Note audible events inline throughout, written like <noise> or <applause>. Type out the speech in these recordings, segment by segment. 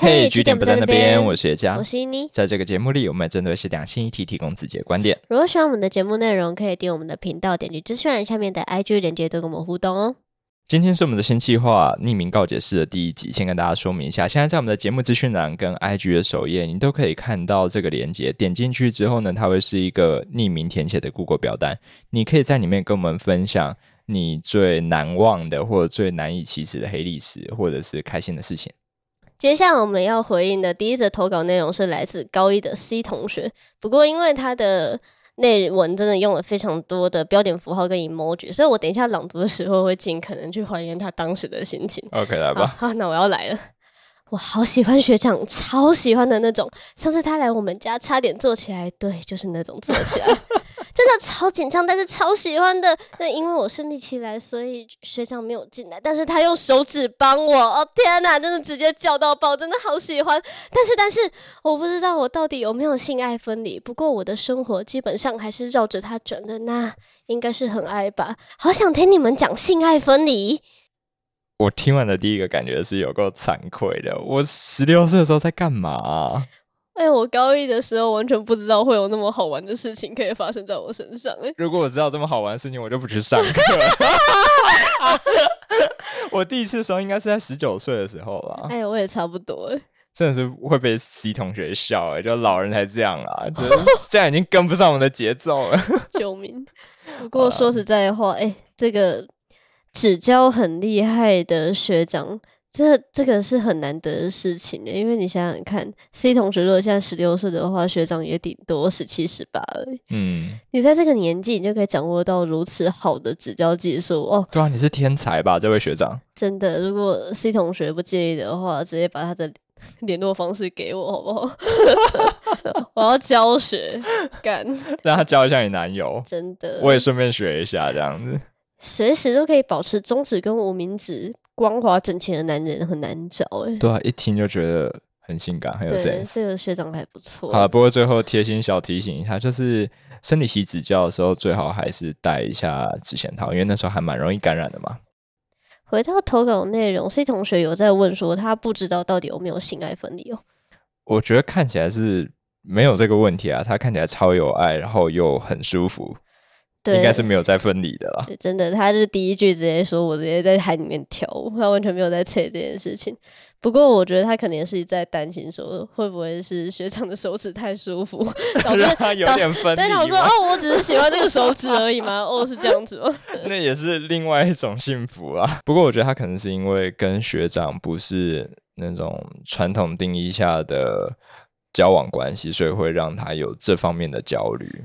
嘿，据点不在那边，我是叶佳我。是伊妮。在这个节目里，我们针对是两性议题提供自己的观点。如果喜欢我们的节目内容，可以订我们的频道，点击资讯栏下面的 IG 连接，多跟我们互动哦。今天是我们的新计划匿名告解室的第一集，先跟大家说明一下。现在在我们的节目资讯栏跟 IG 的首页，你都可以看到这个连接。点进去之后呢，它会是一个匿名填写的 Google 表单，你可以在里面跟我们分享你最难忘的或者最难以启齿的黑历史，或者是开心的事情。接下来我们要回应的第一则投稿内容是来自高一的 C 同学，不过因为他的内文真的用了非常多的标点符号跟 emoji，所以我等一下朗读的时候会尽可能去还原他当时的心情。OK，来好，吧。好，那我要来了。我好喜欢学长，超喜欢的那种。上次他来我们家，差点坐起来，对，就是那种坐起来，真的超紧张，但是超喜欢的。那因为我生理期来，所以学长没有进来，但是他用手指帮我。哦天哪，真的直接叫到爆，真的好喜欢。但是，但是我不知道我到底有没有性爱分离。不过我的生活基本上还是绕着他转的，那应该是很爱吧。好想听你们讲性爱分离。我听完的第一个感觉是有够惭愧的。我十六岁的时候在干嘛、哎、我高一的时候完全不知道会有那么好玩的事情可以发生在我身上、哎，如果我知道这么好玩的事情，我就不去上课了。<laughs> 我第一次的时候应该是在十九岁的时候吧，哎、我也差不多、哎，真的是会被 C 同学笑哎、就老人才这样啊，就是现在已经跟不上我们的节奏了。<laughs> 救命！不过说实在话，哎、这个指教很厉害的学长，这这个是很难得的事情的，因为你想想看，C 同学如果现在十六岁的话，学长也顶多十七十八而已。嗯，你在这个年纪，你就可以掌握到如此好的指教技术哦，对啊，你是天才吧，这位学长？真的，如果 C 同学不介意的话，直接把他的联 <laughs> 络方式给我，好不好？<laughs> 我要教学，干，<laughs> 让他教一下你男友，真的，我也顺便学一下这样子。随时都可以保持中指跟无名指光滑整齐的男人很难找哎。对啊，一听就觉得很性感，很有对，sense。这个学长还不错。好了，不过最后贴心小提醒一下，就是生理期指教的时候，最好还是戴一下指险套，因为那时候还蛮容易感染的嘛。回到投稿内容，C 同学有在问说他不知道到底有没有性爱分离哦。我觉得看起来是没有这个问题啊，他看起来超有爱，然后又很舒服，对，应该是没有在分离的啦。对真的，他就是第一句直接说我直接在海里面跳舞，他完全没有在测这件事情。不过我觉得他可能也是在担心说会不会是学长的手指太舒服，<laughs> 导致他有点分离但想说哦，我只是喜欢这个手指而已吗？哦，是这样子吗？<laughs> 那也是另外一种幸福啊。不过我觉得他可能是因为跟学长不是那种传统定义下的交往关系，所以会让他有这方面的焦虑。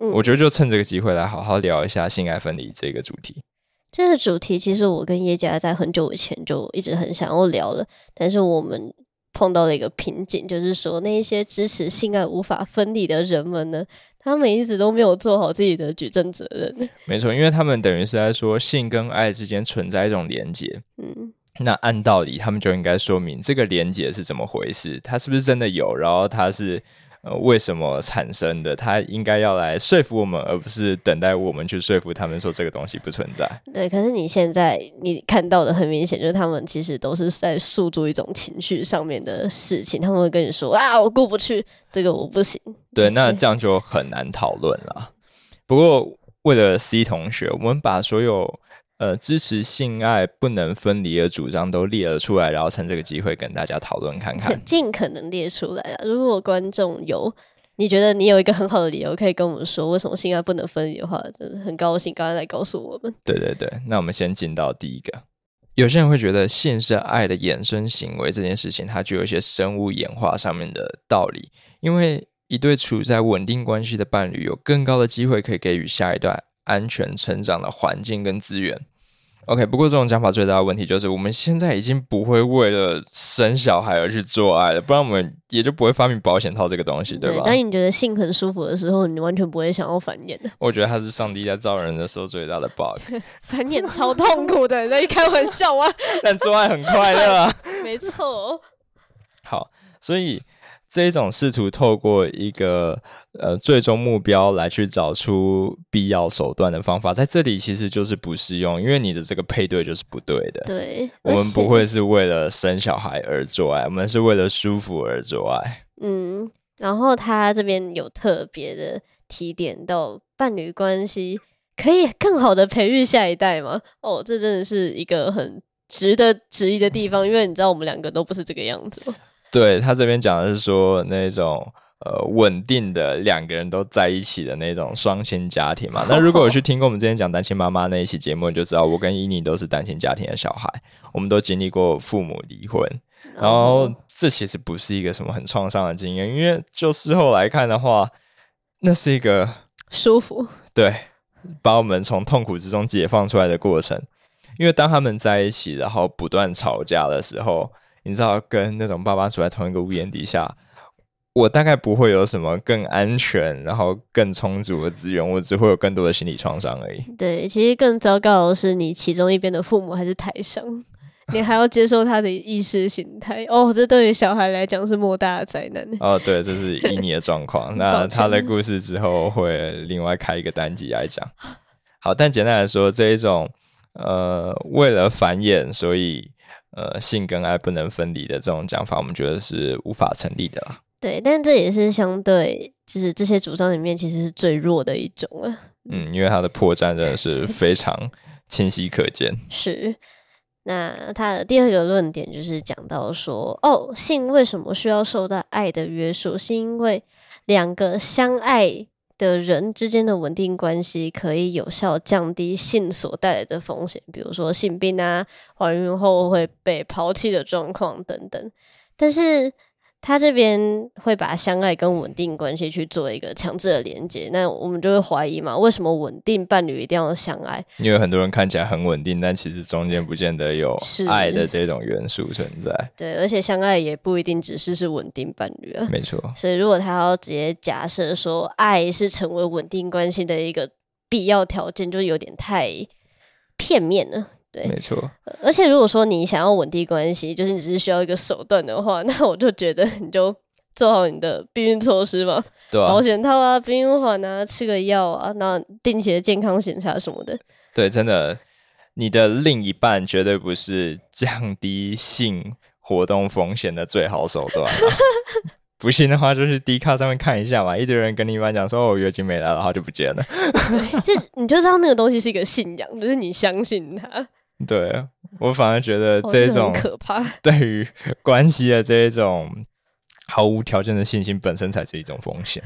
嗯我觉得就趁这个机会来好好聊一下性爱分离这个主题。这个主题其实我跟叶家在很久以前就一直很想要聊了，但是我们碰到了一个瓶颈，就是说那一些支持性爱无法分离的人们呢，他们一直都没有做好自己的举证责任。没错，因为他们等于是在说性跟爱之间存在一种连接。嗯，那按道理，他们就应该说明这个连接是怎么回事，它是不是真的有，然后它是呃为什么产生的，他应该要来说服我们，而不是等待我们去说服他们说这个东西不存在。对。可是你现在你看到的很明显，就是他们其实都是在诉诸一种情绪上面的事情，他们会跟你说啊，我过不去，这个我不行。对，<laughs> 那这样就很难讨论了。不过为了 C 同学，我们把所有呃支持性爱不能分离的主张都列了出来，然后趁这个机会跟大家讨论看看。<laughs> 尽可能列出来啊。如果观众有你觉得你有一个很好的理由可以跟我们说为什么性爱不能分离的话，真的很高兴，刚刚来告诉我们。对对对，那我们先进到第一个。有些人会觉得性是爱的衍生行为这件事情，它具有一些生物演化上面的道理，因为一对处在稳定关系的伴侣有更高的机会可以给予下一代安全成长的环境跟资源。OK，不过这种讲法最大的问题就是，我们现在已经不会为了生小孩而去做爱了，不然我们也就不会发明保险套这个东西，对吧？当你觉得性很舒服的时候，你完全不会想要繁衍的，我觉得它是上帝在造人的时候最大的 <laughs> bug，<laughs> 繁衍超痛苦的，你在开玩笑啊？<laughs> 但做爱很快乐啊。没错，好，所以这一种试图透过一个呃最终目标来去找出必要手段的方法，在这里其实就是不适用，因为你的这个配对就是不对的。对，我们不会是为了生小孩而做爱，我们是为了舒服而做爱。嗯，然后他这边有特别的提点到伴侣关系可以更好的培育下一代吗？哦，这真的是一个很值得质疑的地方，因为你知道我们两个都不是这个样子嘛。对他这边讲的是说那种呃稳定的两个人都在一起的那种双亲家庭嘛。那如果有去 <laughs> 听过我们之前讲单亲妈妈那一期节目，你就知道我跟伊妮都是单亲家庭的小孩，我们都经历过父母离婚，然后这其实不是一个什么很创伤的经验，因为就事后来看的话，那是一个 <laughs> 舒服，对把我们从痛苦之中解放出来的过程。因为当他们在一起，然后不断吵架的时候，你知道，跟那种爸妈住在同一个屋檐底下，我大概不会有什么更安全，然后更充足的资源，我只会有更多的心理创伤而已。对，其实更糟糕的是，你其中一边的父母还是台商，你还要接受他的意识形态。哦，这对于小孩来讲是莫大的灾难。哦，对，这是以你的状况。<laughs> 那他的故事之后会另外开一个单集来讲。<laughs> 好，但简单来说，这一种呃，为了繁衍，所以呃，性跟爱不能分离的这种讲法，我们觉得是无法成立的啦。对，但这也是相对，就是这些主张里面其实是最弱的一种啊。嗯，因为它的破绽真的是非常清晰可见。是，那他的第二个论点就是讲到说，哦，性为什么需要受到爱的约束？是因为两个相爱的人之间的稳定关系可以有效降低性所带来的风险，比如说性病啊、怀孕后会被抛弃的状况等等。但是他这边会把相爱跟稳定关系去做一个强制的连接，那我们就会怀疑嘛，为什么稳定伴侣一定要相爱？因为很多人看起来很稳定，但其实中间不见得有是爱的这种元素存在。<laughs> 对，而且相爱也不一定只是是稳定伴侣啊。没错，所以，如果他要直接假设说爱是成为稳定关系的一个必要条件，就有点太片面了。对，没错。而且如果说你想要稳定关系，就是你只是需要一个手段的话，那我就觉得你就做好你的避孕措施嘛，对啊保，险套啊、避孕环啊、吃个药啊，那定期的健康检查什么的。对，真的，你的另一半绝对不是降低性活动风险的最好手段、啊。<laughs> 不信的话，就去 D 卡上面看一下嘛。一堆人跟你一讲说：“哦，我月经没来了，然后就不见了。对，这你就知道那个东西是一个信仰，就是你相信它，”对我反而觉得这种很可怕。对于关系的这一种毫无条件的信心本身才是一种风险。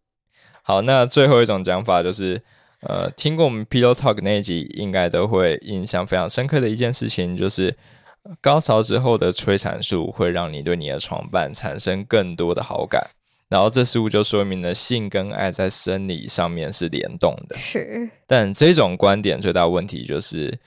<laughs> 好，那最后一种讲法就是，呃，听过我们 Pillow Talk 那一集，应该都会印象非常深刻的一件事情，就是呃高潮之后的催产素会让你对你的床伴产生更多的好感。然后这似乎就说明了性跟爱在生理上面是联动的。是，但这种观点最大的问题就是，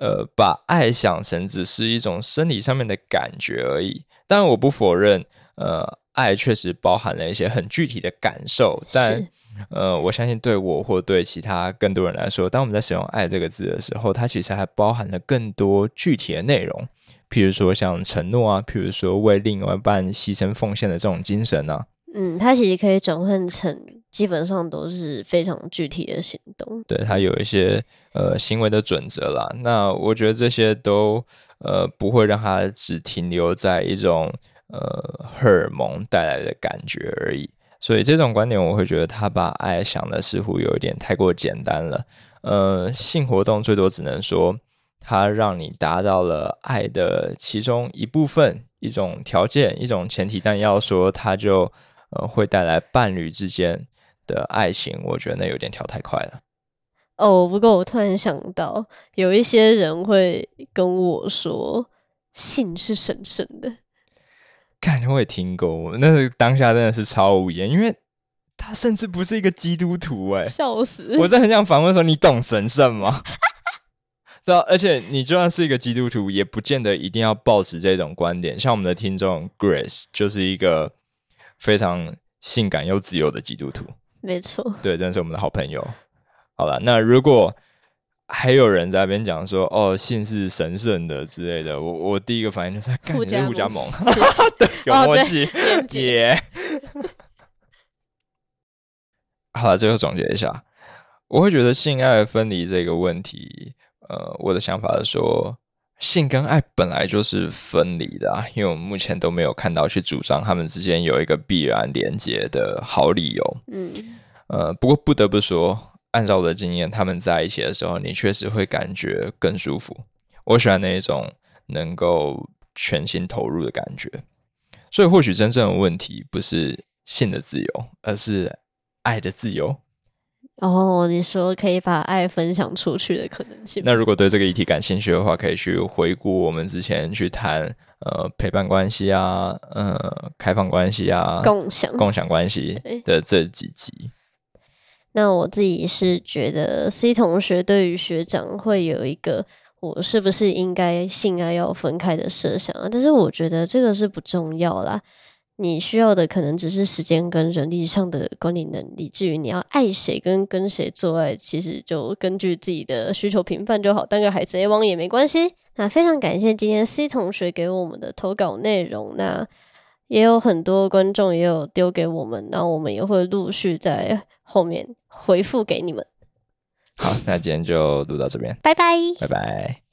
呃，把爱想成只是一种生理上面的感觉而已。当然，我不否认，呃，爱确实包含了一些很具体的感受，但呃，我相信对我或对其他更多人来说，当我们在使用“爱”这个字的时候，它其实还包含了更多具体的内容，譬如说像承诺啊，譬如说为另外一半牺牲奉献的这种精神啊，嗯，它其实可以转换成基本上都是非常具体的行动。对他有一些呃行为的准则啦。那我觉得这些都呃不会让他只停留在一种呃荷尔蒙带来的感觉而已。所以这种观点，我会觉得他把爱想的似乎有一点太过简单了。呃，性活动最多只能说它让你达到了爱的其中一部分、一种条件、一种前提，但要说它就呃会带来伴侣之间的爱情，我觉得那有点跳太快了。哦，不过我突然想到，有一些人会跟我说，性是神圣的。感觉，我也听过，那个当下真的是超无言，因为他甚至不是一个基督徒哎、笑死！我真的很想反问说，你懂神圣吗？<laughs> 对啊，而且你就算是一个基督徒，也不见得一定要抱持这种观点。像我们的听众 Grace 就是一个非常性感又自由的基督徒，没错，<laughs> 对，真的是我们的好朋友。好了，那如果还有人在那边讲说，哦，性是神圣的之类的。我我第一个反应就是，干你是互加盟，<laughs> 对，有默契，<laughs> 耶。好了，最后总结一下，我会觉得性爱分离这个问题，呃，我的想法是说，性跟爱本来就是分离的啊，因为我们目前都没有看到去主张他们之间有一个必然连接的好理由。嗯，呃，不过不得不说。按照我的经验，他们在一起的时候，你确实会感觉更舒服。我喜欢那一种能够全心投入的感觉。所以，或许真正的问题不是性的自由，而是爱的自由。哦，你说可以把爱分享出去的可能性？那如果对这个议题感兴趣的话，可以去回顾我们之前去谈呃陪伴关系啊，呃开放关系啊，共享共享关系的这几集。那我自己是觉得 C 同学对于学长会有一个我是不是应该性爱要分开的设想啊？但是我觉得这个是不重要啦。你需要的可能只是时间跟人力上的管理能力。至于你要爱谁跟跟谁做爱，其实就根据自己的需求评判就好。当个海贼王也没关系。那非常感谢今天 C 同学给我们的投稿内容。那也有很多观众也有丢给我们，那我们也会陆续在后面回复给你们。好，那今天就录到这边，拜拜，拜拜。